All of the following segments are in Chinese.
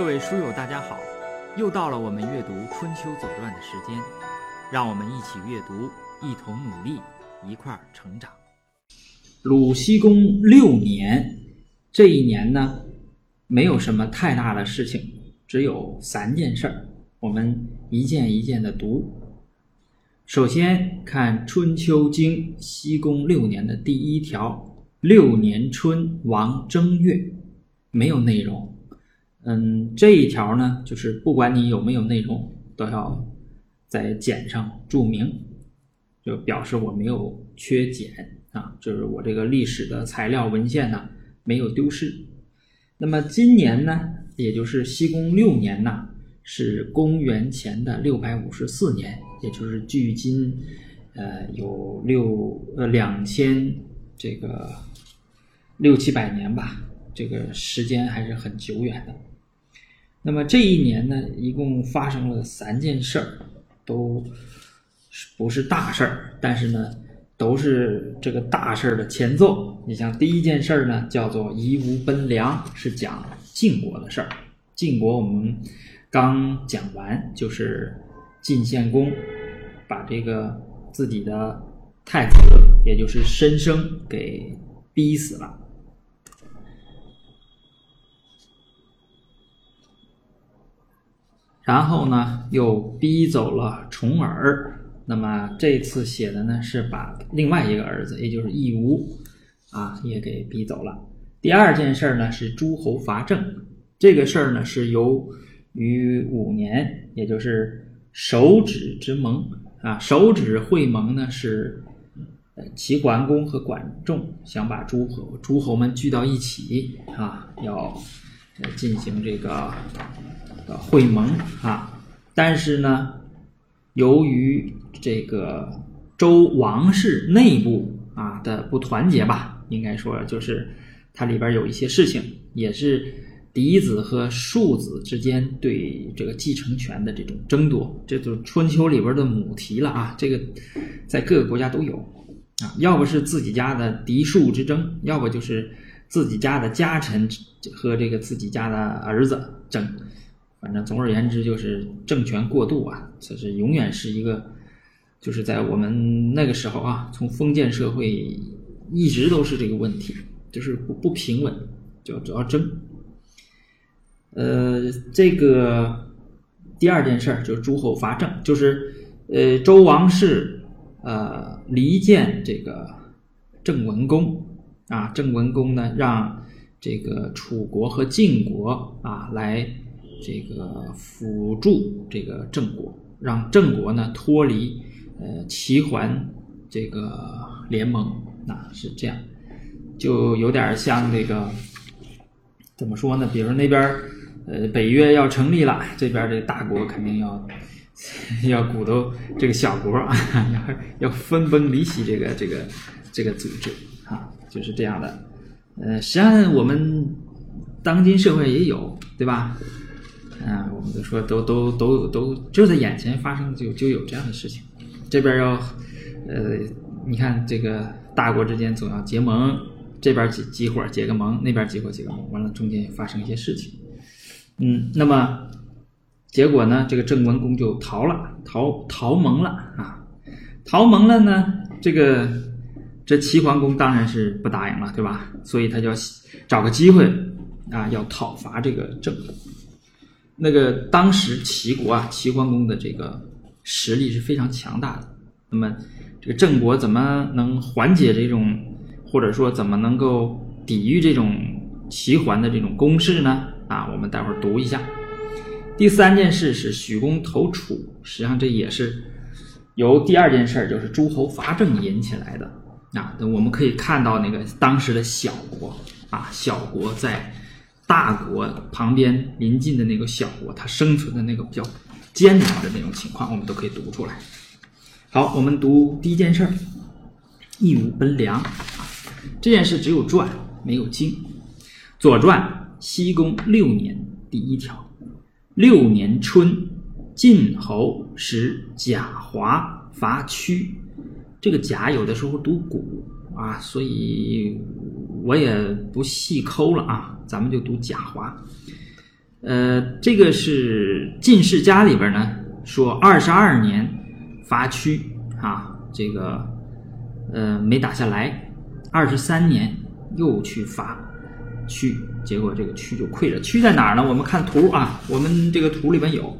各位书友，大家好！又到了我们阅读《春秋左传》的时间，让我们一起阅读，一同努力，一块儿成长。鲁僖公六年，这一年呢，没有什么太大的事情，只有三件事儿，我们一件一件的读。首先看《春秋经》僖公六年的第一条：六年春，王正月，没有内容。嗯，这一条呢，就是不管你有没有内容，都要在简上注明，就表示我没有缺简啊，就是我这个历史的材料文献呢没有丢失。那么今年呢，也就是西公六年呢，是公元前的六百五十四年，也就是距今呃有六呃两千这个六七百年吧，这个时间还是很久远的。那么这一年呢，一共发生了三件事儿，都不是大事儿，但是呢，都是这个大事儿的前奏。你像第一件事儿呢，叫做夷吾奔梁，是讲晋国的事儿。晋国我们刚讲完，就是晋献公把这个自己的太子，也就是申生给逼死了。然后呢，又逼走了重耳。那么这次写的呢，是把另外一个儿子，也就是义吾，啊，也给逼走了。第二件事儿呢，是诸侯伐郑。这个事儿呢，是由于五年，也就是手指之盟啊，手指会盟呢，是齐桓公和管仲想把诸侯诸侯们聚到一起啊，要进行这个。会盟啊，但是呢，由于这个周王室内部啊的不团结吧，应该说就是它里边有一些事情，也是嫡子和庶子之间对这个继承权的这种争夺，这就是春秋里边的母题了啊。这个在各个国家都有啊，要不是自己家的嫡庶之争，要不就是自己家的家臣和这个自己家的儿子争。反正总而言之，就是政权过渡啊，这是永远是一个，就是在我们那个时候啊，从封建社会一直都是这个问题，就是不不平稳，就主要争。呃，这个第二件事儿就是诸侯伐郑，就是呃周王室呃离间这个郑文公啊，郑文公呢让这个楚国和晋国啊来。这个辅助这个郑国，让郑国呢脱离呃齐桓这个联盟，啊是这样，就有点像这个怎么说呢？比如那边呃北约要成立了，这边这大国肯定要 要鼓捣这个小国啊，要要分崩离析这个这个这个组织啊，就是这样的。呃，实际上我们当今社会也有，对吧？啊，我们都说都都都都就在眼前发生，就就有这样的事情。这边要，呃，你看这个大国之间总要结盟，这边几几伙结个盟，那边几伙结个盟，完了中间也发生一些事情。嗯，那么结果呢，这个郑文公就逃了，逃逃盟了啊，逃盟了呢，这个这齐桓公当然是不答应了，对吧？所以他就要找个机会啊，要讨伐这个郑国。那个当时齐国啊，齐桓公的这个实力是非常强大的。那么，这个郑国怎么能缓解这种，或者说怎么能够抵御这种齐桓的这种攻势呢？啊，我们待会儿读一下。第三件事是许公投楚，实际上这也是由第二件事就是诸侯伐郑引起来的。啊，我们可以看到那个当时的小国啊，小国在。大国旁边临近的那个小国，它生存的那个比较艰难的那种情况，我们都可以读出来。好，我们读第一件事儿：义无奔梁。这件事只有传没有经。左传西公六年第一条：六年春，晋侯使贾华伐屈。这个甲有的时候读古啊，所以我也不细抠了啊。咱们就读贾华，呃，这个是《进士家》里边呢说，二十二年伐区啊，这个呃没打下来，二十三年又去伐区，结果这个区就溃了。区在哪儿呢？我们看图啊，我们这个图里面有，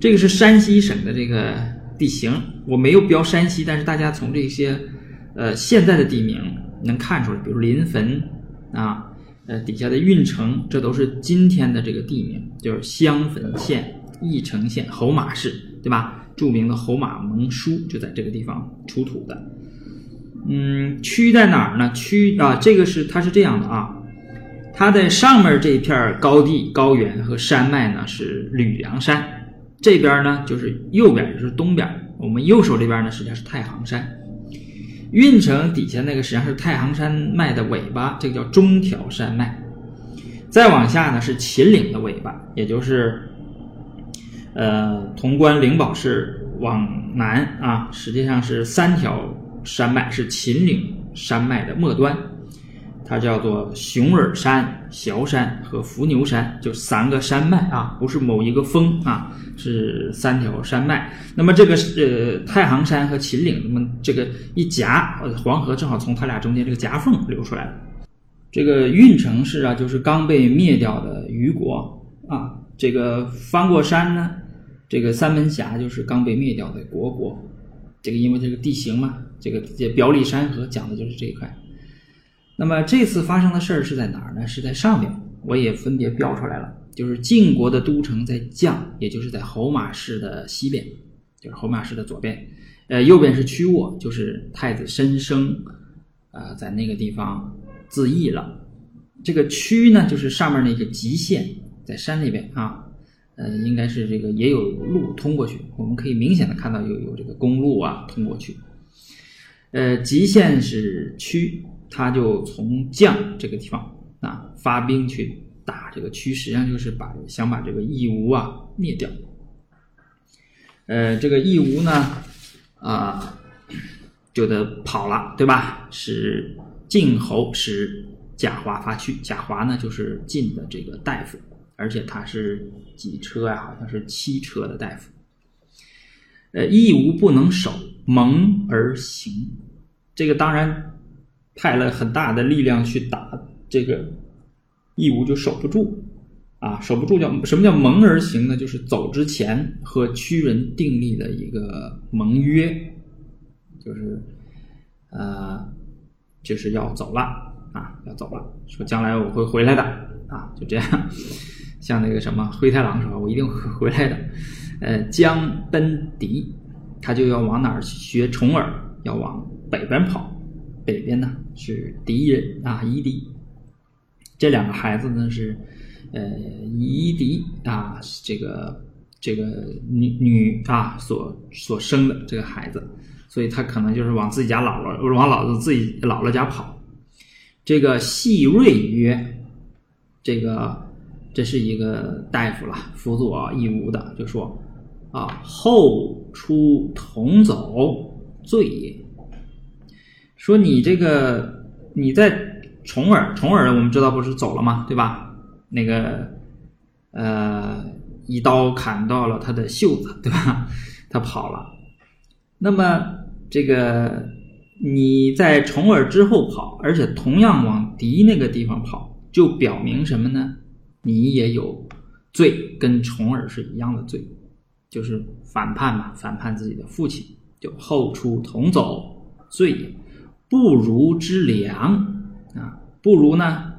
这个是山西省的这个地形，我没有标山西，但是大家从这些呃现在的地名能看出来，比如临汾啊。呃，底下的运城，这都是今天的这个地名，就是襄汾县翼城县侯马市，对吧？著名的侯马盟书就在这个地方出土的。嗯，区在哪儿呢？区啊，这个是它是这样的啊，它在上面这一片高地、高原和山脉呢是吕梁山，这边呢就是右边就是东边，我们右手这边呢实际上是太行山。运城底下那个实际上是太行山脉的尾巴，这个叫中条山脉。再往下呢是秦岭的尾巴，也就是呃潼关灵宝市往南啊，实际上是三条山脉，是秦岭山脉的末端。它叫做熊耳山、崤山和伏牛山，就三个山脉啊，不是某一个峰啊，是三条山脉。那么这个呃太行山和秦岭，那么这个一夹，黄河正好从它俩中间这个夹缝流出来了。这个运城市啊，就是刚被灭掉的虞国啊。这个翻过山呢，这个三门峡就是刚被灭掉的虢国。这个因为这个地形嘛，这个这表里山河讲的就是这一块。那么这次发生的事儿是在哪儿呢？是在上边，我也分别标出来了。就是晋国的都城在绛，也就是在侯马市的西边，就是侯马市的左边。呃，右边是曲沃，就是太子申生，呃，在那个地方自缢了。这个曲呢，就是上面那个极限，在山里边啊，呃，应该是这个也有路通过去，我们可以明显的看到有有这个公路啊通过去。呃，极限是曲。他就从绛这个地方啊发兵去打这个区，实际上就是把想把这个义乌啊灭掉。呃，这个义乌呢啊就得跑了，对吧？使晋侯使贾华发去，贾华呢就是晋的这个大夫，而且他是几车呀？好像是七车的大夫。呃，义乌不能守，蒙而行。这个当然。派了很大的力量去打这个义乌，就守不住啊，守不住叫什么叫盟而行呢？就是走之前和屈人订立了一个盟约，就是呃，就是要走了啊，要走了，说将来我会回来的啊，就这样，像那个什么灰太狼说，我一定会回来的。呃，将奔敌，他就要往哪儿去学重耳，要往北边跑。北边呢是狄人啊，夷狄。这两个孩子呢是，呃，夷狄啊，这个这个女女啊所所生的这个孩子，所以他可能就是往自己家姥姥，往老子自己姥姥家跑。这个细瑞曰，这个这是一个大夫了，辅佐义乌的，就说啊，后出同走，罪也。说你这个你在重耳，重耳我们知道不是走了吗？对吧？那个呃，一刀砍到了他的袖子，对吧？他跑了。那么这个你在重耳之后跑，而且同样往敌那个地方跑，就表明什么呢？你也有罪，跟重耳是一样的罪，就是反叛嘛，反叛自己的父亲，就后出同走，罪也。不如之良啊，不如呢？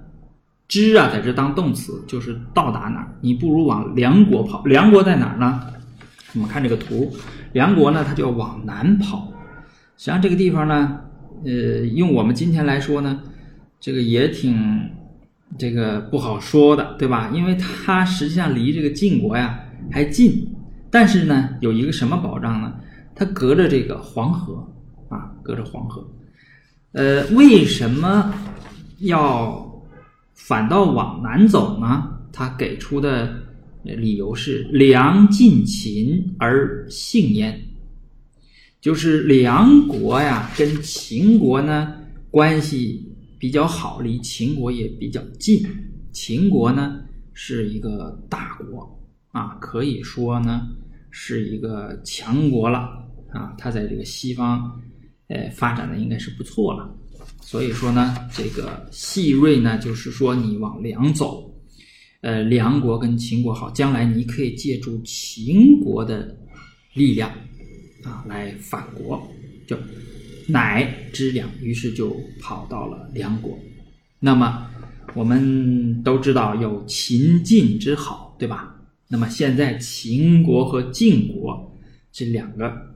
之啊，在这当动词，就是到达哪儿，你不如往梁国跑。梁国在哪儿呢？我们看这个图，梁国呢，它就要往南跑。实际上这个地方呢，呃，用我们今天来说呢，这个也挺这个不好说的，对吧？因为它实际上离这个晋国呀还近，但是呢，有一个什么保障呢？它隔着这个黄河啊，隔着黄河。呃，为什么要反倒往南走呢？他给出的理由是梁近秦而幸焉，就是梁国呀跟秦国呢关系比较好，离秦国也比较近。秦国呢是一个大国啊，可以说呢是一个强国了啊。它在这个西方，呃，发展的应该是不错了。所以说呢，这个细锐呢，就是说你往梁走，呃，梁国跟秦国好，将来你可以借助秦国的力量啊来反国，就乃之两，于是就跑到了梁国。那么我们都知道有秦晋之好，对吧？那么现在秦国和晋国这两个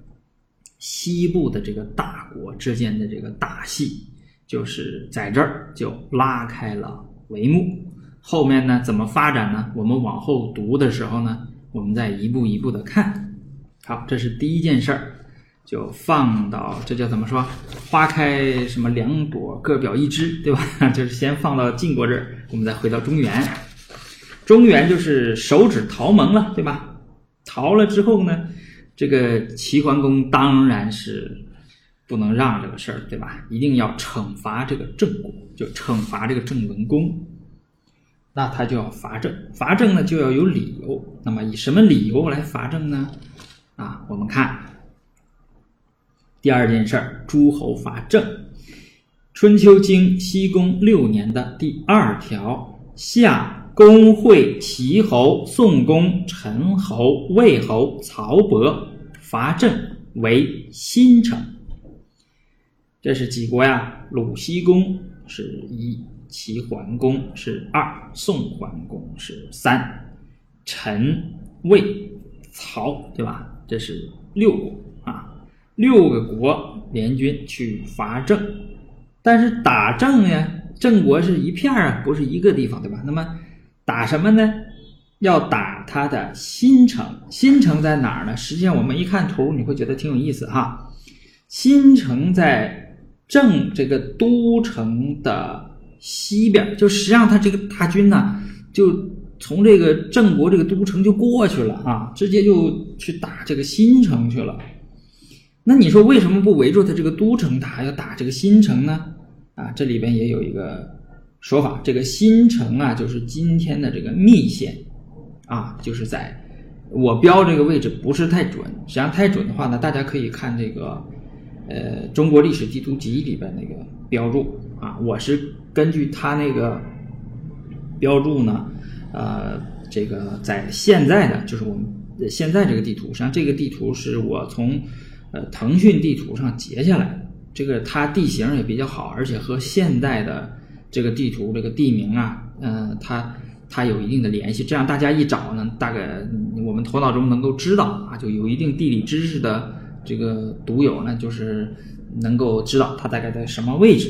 西部的这个大国之间的这个大戏。就是在这儿就拉开了帷幕，后面呢怎么发展呢？我们往后读的时候呢，我们再一步一步的看。好，这是第一件事儿，就放到这叫怎么说？花开什么两朵，各表一枝，对吧？就是先放到晋国这儿，我们再回到中原。中原就是手指桃盟了，对吧？桃了之后呢，这个齐桓公当然是。不能让这个事儿，对吧？一定要惩罚这个郑国，就惩罚这个郑文公。那他就要伐郑，伐郑呢就要有理由。那么以什么理由来伐郑呢？啊，我们看第二件事儿：诸侯伐郑。《春秋经·西公六年》的第二条：夏公会齐侯、宋公、陈侯、魏侯、曹伯伐郑，为新城。这是几国呀？鲁僖公是一，齐桓公是二，宋桓公是三，陈、魏、曹，对吧？这是六国啊，六个国联军去伐郑，但是打郑呀，郑国是一片啊，不是一个地方，对吧？那么打什么呢？要打他的新城，新城在哪儿呢？实际上我们一看图，你会觉得挺有意思哈，新城在。郑这个都城的西边，就实际上他这个大军呢，就从这个郑国这个都城就过去了啊，直接就去打这个新城去了。那你说为什么不围住他这个都城打，要打这个新城呢？啊，这里边也有一个说法，这个新城啊，就是今天的这个密县啊，就是在我标这个位置不是太准，实际上太准的话呢，大家可以看这个。呃，中国历史地图集里边那个标注啊，我是根据它那个标注呢，呃，这个在现在的就是我们现在这个地图实际上，这个地图是我从呃腾讯地图上截下来的。这个它地形也比较好，而且和现代的这个地图这个地名啊，嗯，它它有一定的联系。这样大家一找呢，大概我们头脑中能够知道啊，就有一定地理知识的。这个读友呢，就是能够知道它大概在什么位置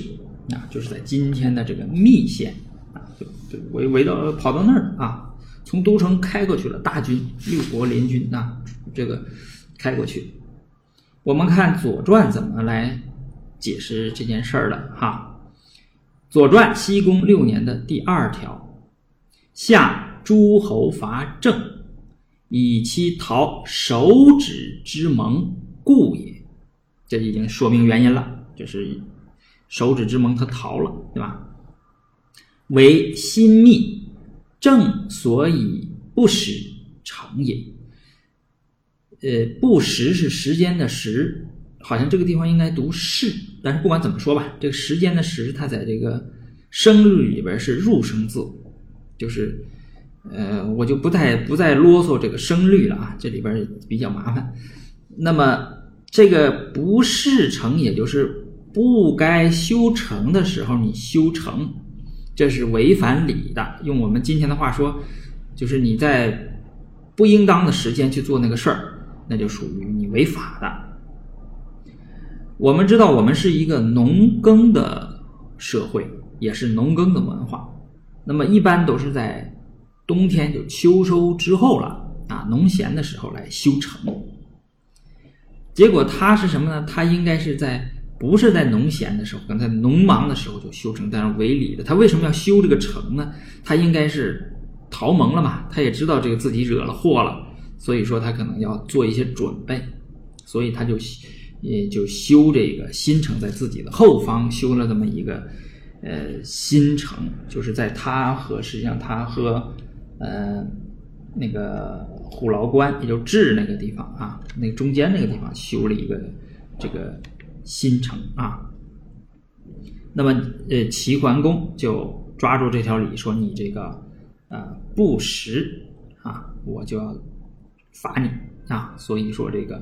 啊，就是在今天的这个密县啊，就就围围到跑到那儿啊，从都城开过去了，大军六国联军啊，这个开过去。我们看《左传》怎么来解释这件事儿的哈，《左传》西宫六年的第二条，夏诸侯伐郑，以其逃手指之盟。故也，这已经说明原因了，就是手指之盟他逃了，对吧？为心密，正所以不使成也。呃，不时是时间的时，好像这个地方应该读是，但是不管怎么说吧，这个时间的时，它在这个声律里边是入声字，就是呃，我就不再不再啰嗦这个声律了啊，这里边比较麻烦。那么。这个不事成，也就是不该修成的时候，你修成，这是违反礼的。用我们今天的话说，就是你在不应当的时间去做那个事儿，那就属于你违法的。我们知道，我们是一个农耕的社会，也是农耕的文化。那么一般都是在冬天就秋收之后了啊，农闲的时候来修城。结果他是什么呢？他应该是在不是在农闲的时候，刚才农忙的时候就修成，但是违礼的。他为什么要修这个城呢？他应该是逃盟了嘛？他也知道这个自己惹了祸了，所以说他可能要做一些准备，所以他就也就修这个新城，在自己的后方修了这么一个呃新城，就是在他和实际上他和呃那个虎牢关，也就治那个地方啊，那中间那个地方修了一个这个新城啊。那么呃齐桓公就抓住这条理，说你这个呃不实啊，我就要罚你啊。所以说这个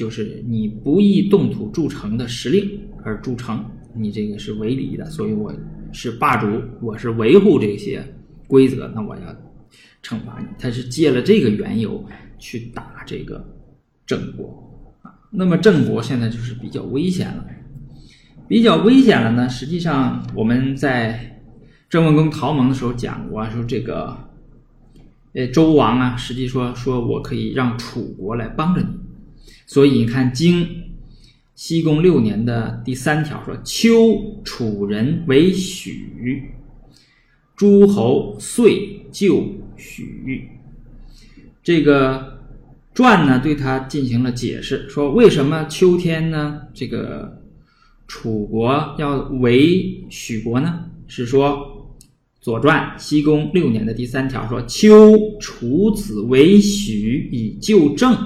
就是你不义动土筑城的时令而筑城。你这个是违礼的，所以我是霸主，我是维护这些规则，那我要惩罚你。他是借了这个缘由去打这个郑国啊。那么郑国现在就是比较危险了，比较危险了呢。实际上我们在郑文公逃盟的时候讲过，说这个呃周王啊，实际说说我可以让楚国来帮着你，所以你看经。西宫六年的第三条说：“秋楚人为许，诸侯遂就许。”这个传呢，对他进行了解释，说为什么秋天呢？这个楚国要为许国呢？是说《左传》西宫六年的第三条说：“秋楚子为许以救郑，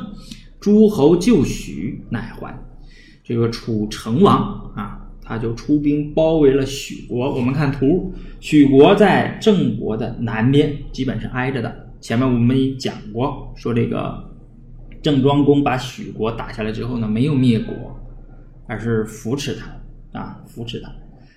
诸侯就许，乃还。”这个楚成王啊，他就出兵包围了许国。我们看图，许国在郑国的南边，基本是挨着的。前面我们也讲过，说这个郑庄公把许国打下来之后呢，没有灭国，而是扶持他啊，扶持他。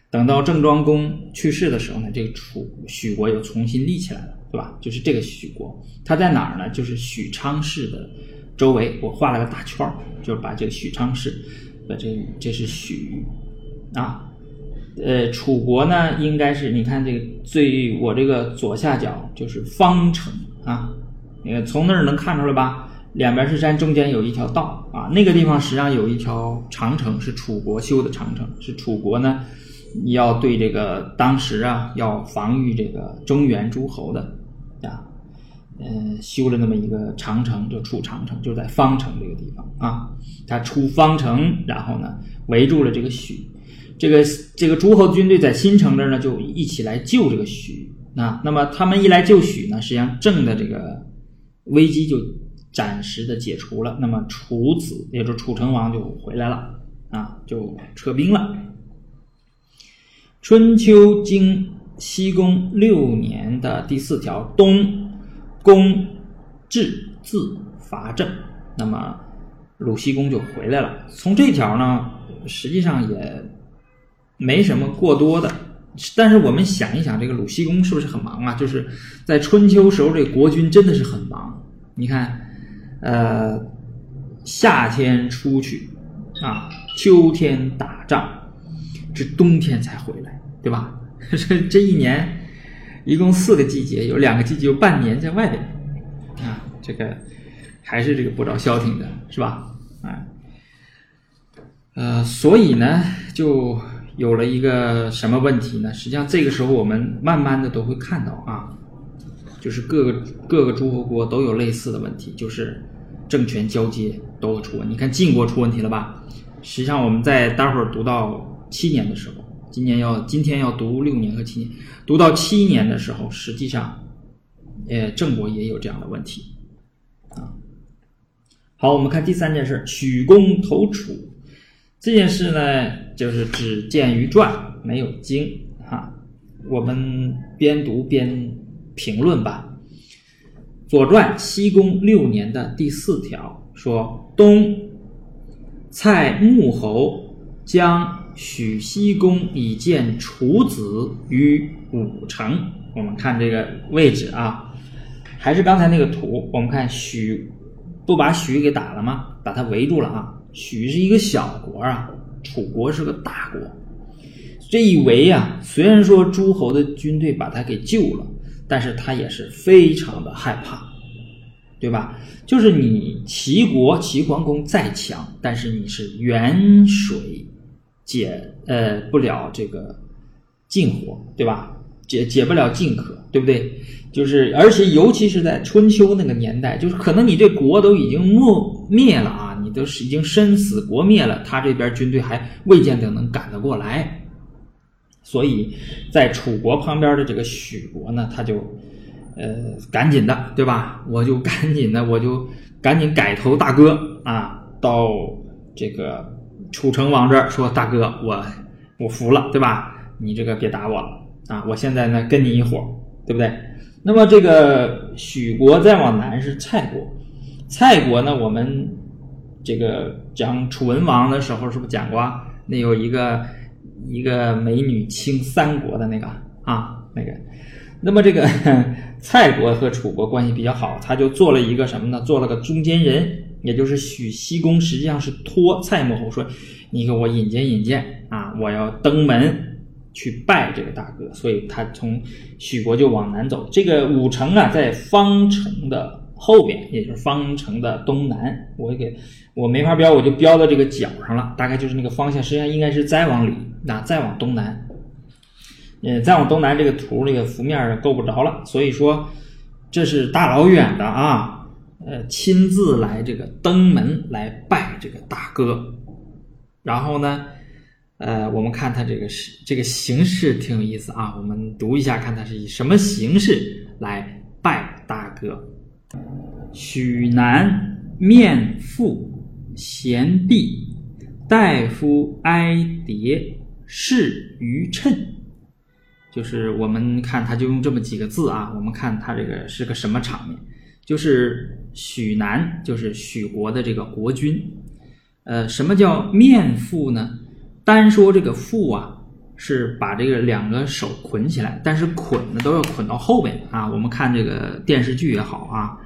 等到郑庄公去世的时候呢，这个楚许国又重新立起来了，对吧？就是这个许国，它在哪儿呢？就是许昌市的周围，我画了个大圈儿，就是把这个许昌市。把这这是许啊，呃，楚国呢，应该是你看这个最我这个左下角就是方城啊，你看从那儿能看出来吧？两边是山，中间有一条道啊，那个地方实际上有一条长城，是楚国修的长城，是楚国呢要对这个当时啊要防御这个中原诸侯的啊。嗯，修了那么一个长城，就出长城，就在方城这个地方啊。他出方城，然后呢，围住了这个许，这个这个诸侯军队在新城这儿呢，就一起来救这个许啊。那么他们一来救许呢，实际上郑的这个危机就暂时的解除了。那么楚子，也就是楚成王就回来了啊，就撤兵了。春秋经西宫六年的第四条东。公治自伐郑，那么鲁西公就回来了。从这条呢，实际上也没什么过多的。但是我们想一想，这个鲁西公是不是很忙啊？就是在春秋时候，这国君真的是很忙。你看，呃，夏天出去啊，秋天打仗，这冬天才回来，对吧？这 这一年。一共四个季节，有两个季节有半年在外边，啊，这个还是这个不着消停的，是吧？啊，呃，所以呢，就有了一个什么问题呢？实际上，这个时候我们慢慢的都会看到啊，就是各个各个诸侯国都有类似的问题，就是政权交接都会出问题。你看晋国出问题了吧？实际上，我们在待会儿读到七年的时候。今年要今天要读六年和七年，读到七年的时候，实际上，呃，郑国也有这样的问题，啊。好，我们看第三件事，许公投楚这件事呢，就是只见于传，没有经，哈。我们边读边评论吧。《左传》西公六年的第四条说：“东蔡穆侯将。”许西公以见楚子于武城。我们看这个位置啊，还是刚才那个图。我们看许不把许给打了吗？把他围住了啊。许是一个小国啊，楚国是个大国。这一围啊，虽然说诸侯的军队把他给救了，但是他也是非常的害怕，对吧？就是你齐国齐桓公再强，但是你是远水。解呃不了这个近火，对吧？解解不了近渴，对不对？就是而且尤其是在春秋那个年代，就是可能你这国都已经没灭了啊，你都是已经身死国灭了，他这边军队还未见得能赶得过来。所以在楚国旁边的这个许国呢，他就呃，赶紧的，对吧？我就赶紧的，我就赶紧改投大哥啊，到这个楚成王这儿说，大哥，我我服了，对吧？你这个别打我了啊！我现在呢跟你一伙，对不对？那么这个许国再往南是蔡国，蔡国呢，我们这个讲楚文王的时候是不是讲过？那有一个一个美女倾三国的那个啊，那个。那么这个 蔡国和楚国关系比较好，他就做了一个什么呢？做了个中间人，也就是许西公，实际上是托蔡穆侯说：“你给我引荐引荐啊，我要登门去拜这个大哥。”所以他从许国就往南走。这个武城啊，在方城的后边，也就是方城的东南。我给我没法标，我就标到这个角上了，大概就是那个方向。实际上应该是再往里，那再往东南。呃，再往东南，这个图这个幅面够不着了，所以说这是大老远的啊，呃，亲自来这个登门来拜这个大哥。然后呢，呃，我们看他这个是这个形式挺有意思啊，我们读一下，看他是以什么形式来拜大哥。许南面腹贤毕，大夫哀迭，侍于称。就是我们看，他就用这么几个字啊。我们看他这个是个什么场面？就是许南，就是许国的这个国君。呃，什么叫面缚呢？单说这个缚啊，是把这个两个手捆起来，但是捆呢都要捆到后边啊。我们看这个电视剧也好啊，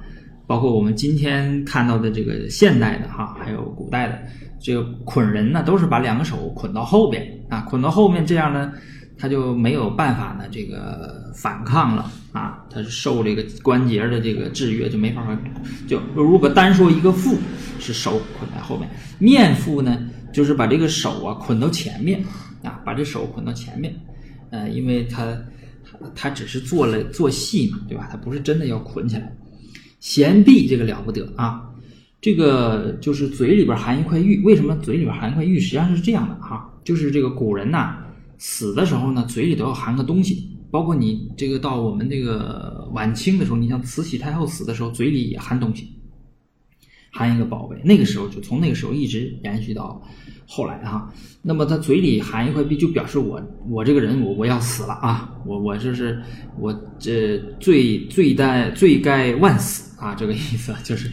包括我们今天看到的这个现代的哈，还有古代的这个捆人呢，都是把两个手捆到后边啊，捆到后面这样呢。他就没有办法呢，这个反抗了啊！他是受这个关节的这个制约，就没法就如果单说一个腹是手捆在后面，面腹呢，就是把这个手啊捆到前面啊，把这手捆到前面，呃，因为他他只是做了做戏嘛，对吧？他不是真的要捆起来。贤臂这个了不得啊！这个就是嘴里边含一块玉，为什么嘴里边含一块玉？实际上是这样的哈，就是这个古人呐。死的时候呢，嘴里都要含个东西，包括你这个到我们这个晚清的时候，你像慈禧太后死的时候，嘴里也含东西，含一个宝贝。那个时候就从那个时候一直延续到后来哈。那么他嘴里含一块币，就表示我我这个人我我要死了啊，我我就是我这罪罪该罪该万死啊，这个意思就是。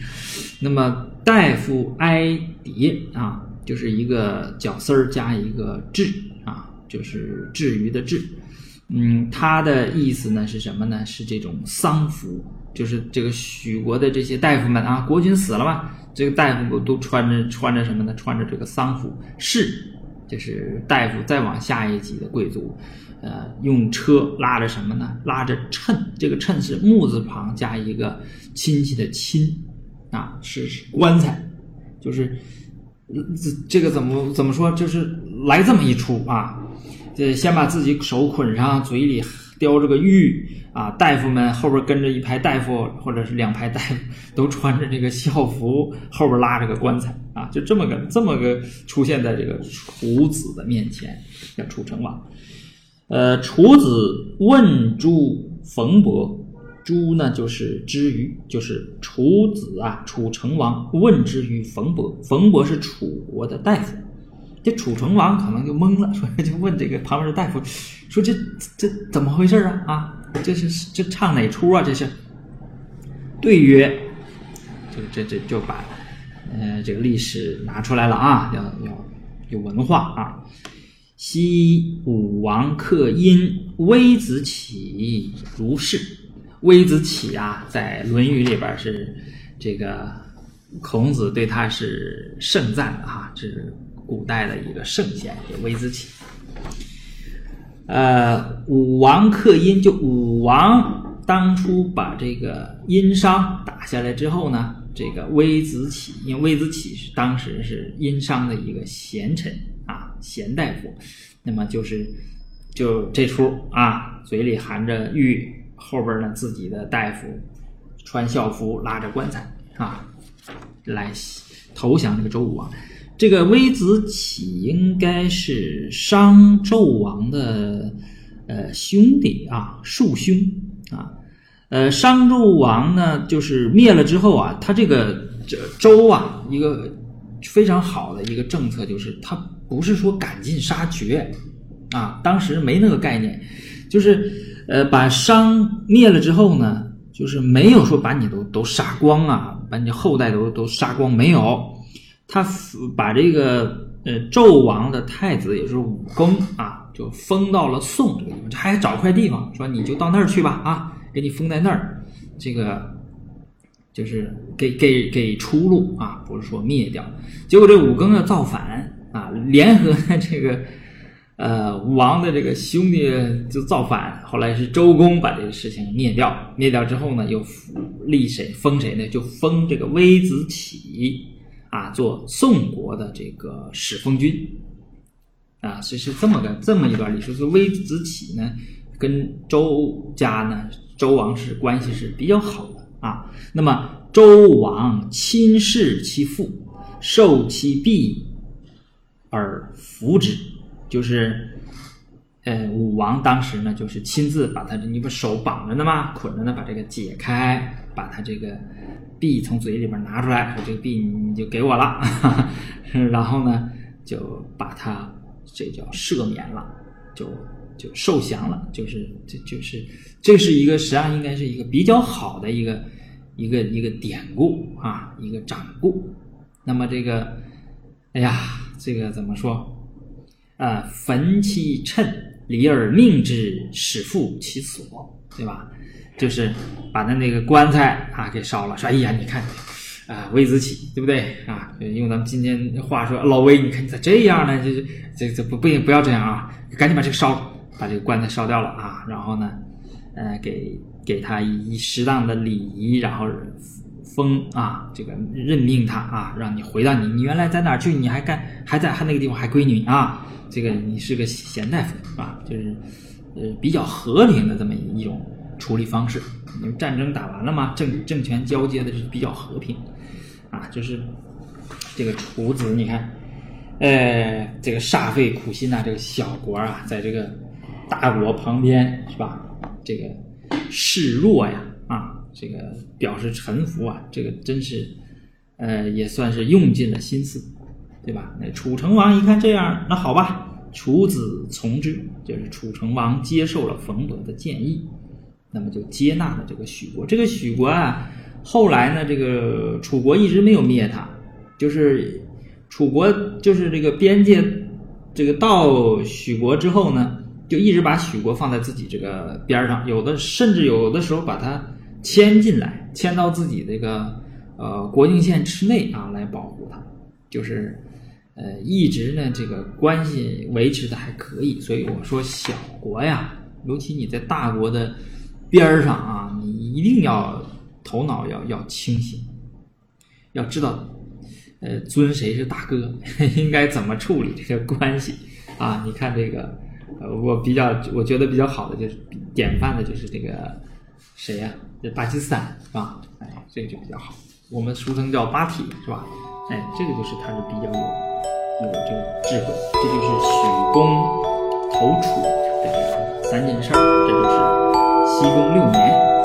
那么大夫哀迭啊，就是一个绞丝儿加一个志啊。就是至于的至，嗯，他的意思呢是什么呢？是这种丧服，就是这个许国的这些大夫们啊，国君死了嘛，这个大夫都穿着穿着什么呢？穿着这个丧服，士就是大夫，再往下一级的贵族，呃，用车拉着什么呢？拉着衬，这个衬是木字旁加一个亲戚的亲，啊，是棺材，就是这这个怎么怎么说？就是来这么一出啊。这先把自己手捆上，嘴里叼着个玉啊！大夫们后边跟着一排大夫，或者是两排大夫，都穿着这个校服，后边拉着个棺材啊！就这么个这么个出现在这个楚子的面前，叫楚成王。呃，楚子问诸冯伯，诸呢就是之于，就是楚子啊，楚成王问之于冯伯，冯伯是楚国的大夫。这楚成王可能就懵了，说 就问这个旁边的大夫，说这这怎么回事啊？啊，这是这唱哪出啊？这是对曰，就这这就把呃这个历史拿出来了啊，要要有文化啊。昔武王克殷，微子启如是。微子启啊，在《论语》里边是这个孔子对他是盛赞的哈，这是。古代的一个圣贤，叫微子启。呃，武王克殷，就武王当初把这个殷商打下来之后呢，这个微子启，因为微子启是当时是殷商的一个贤臣啊，贤大夫，那么就是就这出啊，嘴里含着玉，后边呢自己的大夫穿校服，拉着棺材啊，来投降这个周武王。这个微子启应该是商纣王的呃兄弟啊，庶兄啊，呃，商纣王呢，就是灭了之后啊，他这个这周啊，一个非常好的一个政策就是他不是说赶尽杀绝啊，当时没那个概念，就是呃把商灭了之后呢，就是没有说把你都都杀光啊，把你后代都都杀光没有，他把这个呃纣王的太子也是武庚啊，就封到了宋这个地方，还找块地方说你就到那儿去吧啊。给你封在那儿，这个就是给给给出路啊，不是说灭掉。结果这武庚要造反啊，联合这个呃武王的这个兄弟就造反。后来是周公把这个事情灭掉，灭掉之后呢，又立谁封谁呢？就封这个微子启啊，做宋国的这个始封君啊，所以是这么个这么一段历史。说微子启呢，跟周家呢。周王室关系是比较好的啊，那么周王亲视其父，受其弊而服之，就是，呃，武王当时呢，就是亲自把他，你不手绑着呢吗？捆着呢，把这个解开，把他这个币从嘴里边拿出来，说这个币你就给我了，然后呢，就把他这叫赦免了，就。就受降了，就是这就是这是一个实际上应该是一个比较好的一个一个一个典故啊，一个掌故。那么这个，哎呀，这个怎么说？啊，焚其趁，离而命之，使复其所，对吧？就是把他那个棺材啊给烧了，说哎呀，你看啊，微子启，对不对啊？用咱们今天话说，老魏，你看你咋这样呢？就是这这不不行不要这样啊，赶紧把这个烧了。把这个棺材烧掉了啊，然后呢，呃，给给他以适当的礼仪，然后封啊，这个任命他啊，让你回到你你原来在哪儿去？你还干还在还那个地方还归你啊？这个你是个贤大夫啊，就是呃比较和平的这么一种处理方式。因为战争打完了嘛，政政权交接的是比较和平啊，就是这个楚子，你看，呃，这个煞费苦心呐，这个小国啊，在这个。大国旁边是吧？这个示弱呀，啊，这个表示臣服啊，这个真是，呃，也算是用尽了心思，对吧？那楚成王一看这样，那好吧，楚子从之，就是楚成王接受了冯德的建议，那么就接纳了这个许国。这个许国啊，后来呢，这个楚国一直没有灭他，就是楚国就是这个边界，这个到许国之后呢。就一直把许国放在自己这个边上，有的甚至有的时候把它迁进来，迁到自己这个呃国境线之内啊，来保护它。就是呃一直呢这个关系维持的还可以。所以我说小国呀，尤其你在大国的边儿上啊，你一定要头脑要要清醒，要知道呃尊谁是大哥，应该怎么处理这个关系啊？你看这个。呃，我比较，我觉得比较好的就是典范的，就是这个谁呀？这巴基斯坦是吧？哎，这个就比较好。我们俗称叫巴体是吧？哎，这个就是他是比较有有这个智慧。这就是许公投楚的这个三件事儿，这就是西宫六年。